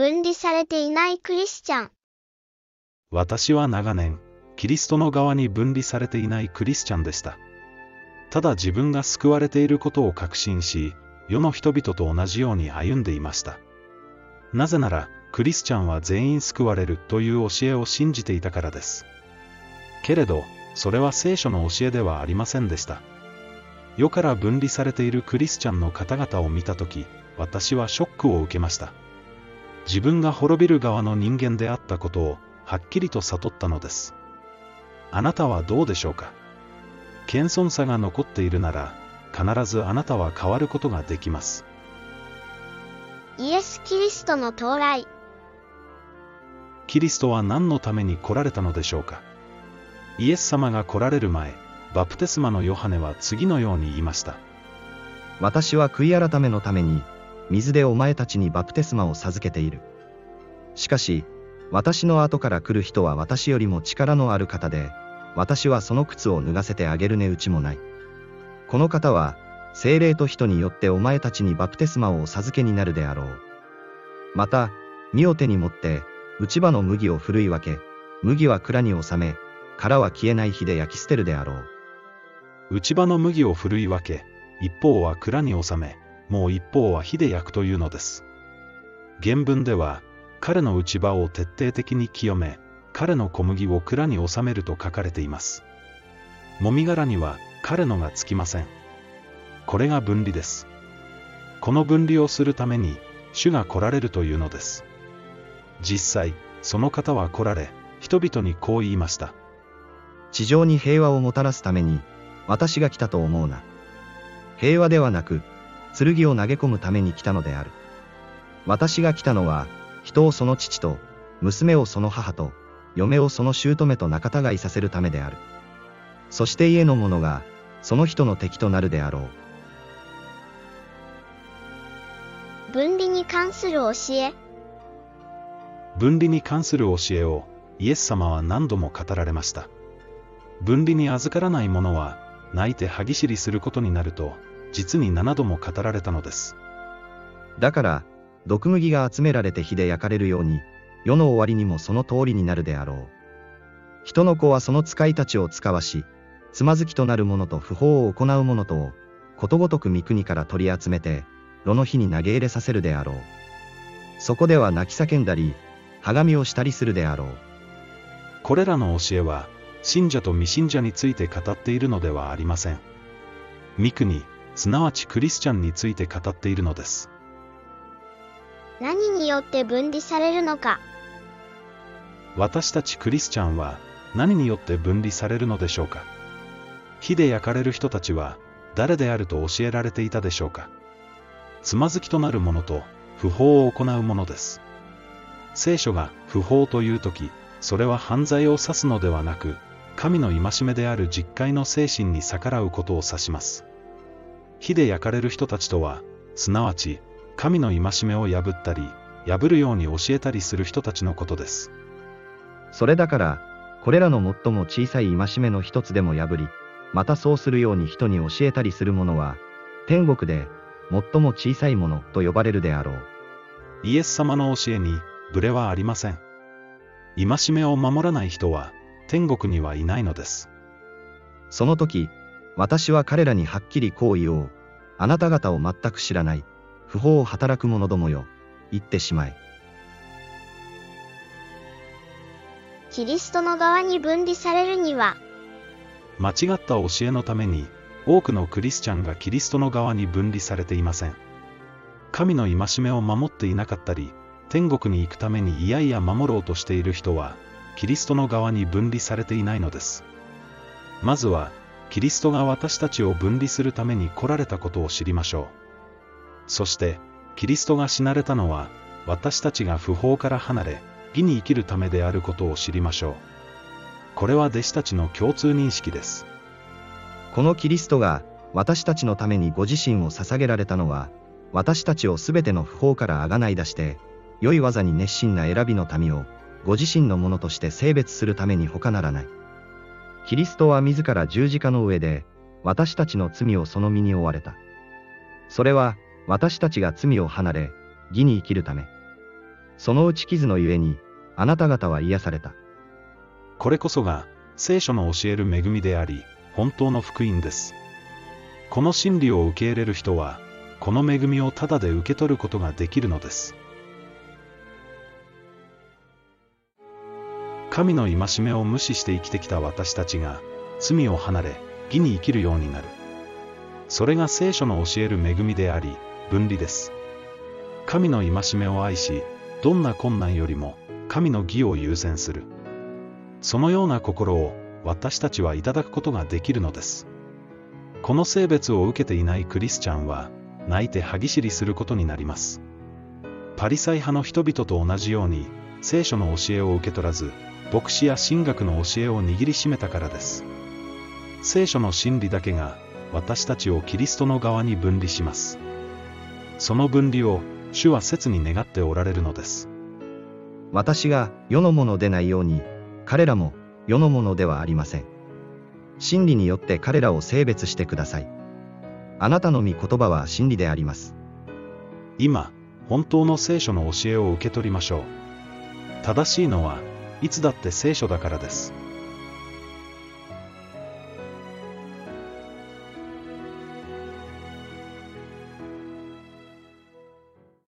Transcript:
分離されていないクリスチャン。私は長年、キリストの側に分離されていないクリスチャンでした。ただ自分が救われていることを確信し、世の人々と同じように歩んでいました。なぜなら、クリスチャンは全員救われるという教えを信じていたからです。けれど、それは聖書の教えではありませんでした。世から分離されているクリスチャンの方々を見たとき、私はショックを受けました。自分が滅びる側の人間であったことを、はっきりと悟ったのです。あなたはどうでしょうか？謙遜さが残っているなら、必ずあなたは変わることができます。イエス・キリストの到来。キリストは何のために来られたのでしょうか？イエス様が来られる前、バプテスマのヨハネは次のように言いました。私は悔い改めのために、水でお前たちにバプテスマを授けている。しかし、私の後から来る人は私よりも力のある方で、私はその靴を脱がせてあげる値打ちもない。この方は、精霊と人によってお前たちにバプテスマをお授けになるであろう。また、身を手に持って、内場の麦をふるい分け、麦は蔵に収め、殻は消えない火で焼き捨てるであろう。内場の麦をふるい分け、一方は蔵に収め、もう一方は火で焼くというのです。原文では、彼の内場を徹底的に清め、彼の小麦を蔵に収めると書かれています。もみ殻には彼のがつきません。これが分離です。この分離をするために、主が来られるというのです。実際、その方は来られ、人々にこう言いました。地上に平和をもたらすために、私が来たと思うな。平和ではなく、剣を投げ込むために来たのである。私が来たのは、人をその父と、娘をその母と、嫁をその姑と仲違いさせるためである。そして家の者が、その人の敵となるであろう。分離に関する教え分離に関する教えをイエス様は何度も語られました。分離に預からない者は泣いて歯ぎしりすることになると実に7度も語られたのです。だから、毒麦が集められて火で焼かれるように、世の終わりにもその通りになるであろう。人の子はその使いたちを使わし、つまずきとなる者と不法を行う者とを、ことごとく三国から取り集めて、炉の火に投げ入れさせるであろう。そこでは泣き叫んだり、はがみをしたりするであろう。これらの教えは、信者と未信者について語っているのではありません。三国、すなわちクリスチャンについて語っているのです。何によって分離されるのか？私たちクリスチャンは何によって分離されるのでしょうか？火で焼かれる人たちは誰であると教えられていたでしょうか？つまずきとなる者と不法を行う者です。聖書が不法というとき、それは犯罪を指すのではなく、神の戒めである実戒の精神に逆らうことを指します。火で焼かれる人たちとは、すなわち、神の戒めを破ったり、破るように教えたりする人たちのことです。それだから、これらの最も小さい戒めの一つでも破り、またそうするように人に教えたりする者は、天国で最も小さいものと呼ばれるであろう。イエス様の教えに、ブレはありません。戒めを守らない人は、天国にはいないのです。その時、私は彼らにはっきりこう言おう。あなた方を全く知らない、不法を働く者どもよ、言ってしまえ。キリストの側に分離されるには、間違った教えのために、多くのクリスチャンがキリストの側に分離されていません。神の戒めを守っていなかったり、天国に行くためにいやいや守ろうとしている人は、キリストの側に分離されていないのです。まずは、キリストが私たちを分離するために来られたことを知りましょう。そして、キリストが死なれたのは、私たちが不法から離れ、義に生きるためであることを知りましょう。これは弟子たちの共通認識です。このキリストが、私たちのためにご自身を捧げられたのは、私たちをすべての不法からあがない出して、良い技に熱心な選びの民を、ご自身のものとして性別するために他ならない。キリストは自ら十字架の上で、私たちの罪をその身に負われた。それは、私たちが罪を離れ、義に生きるため。その打ち傷のゆえに、あなた方は癒された。これこそが、聖書の教える恵みであり、本当の福音です。この真理を受け入れる人は、この恵みをただで受け取ることができるのです。神の戒めを無視して生きてきた私たちが、罪を離れ、義に生きるようになる。それが聖書の教える恵みであり、分離です。神の戒めを愛し、どんな困難よりも、神の義を優先する。そのような心を、私たちはいただくことができるのです。この性別を受けていないクリスチャンは、泣いて歯ぎしりすることになります。パリサイ派の人々と同じように、聖書の教えを受け取らず、牧師や神学の教えを握りしめたからです。聖書の真理だけが、私たちをキリストの側に分離します。その分離を、主は切に願っておられるのです。私が世のものでないように、彼らも世のものではありません。真理によって彼らを性別してください。あなたの御言葉は真理であります。今、本当の聖書の教えを受け取りましょう。正しいのは、いつだって聖書だからです。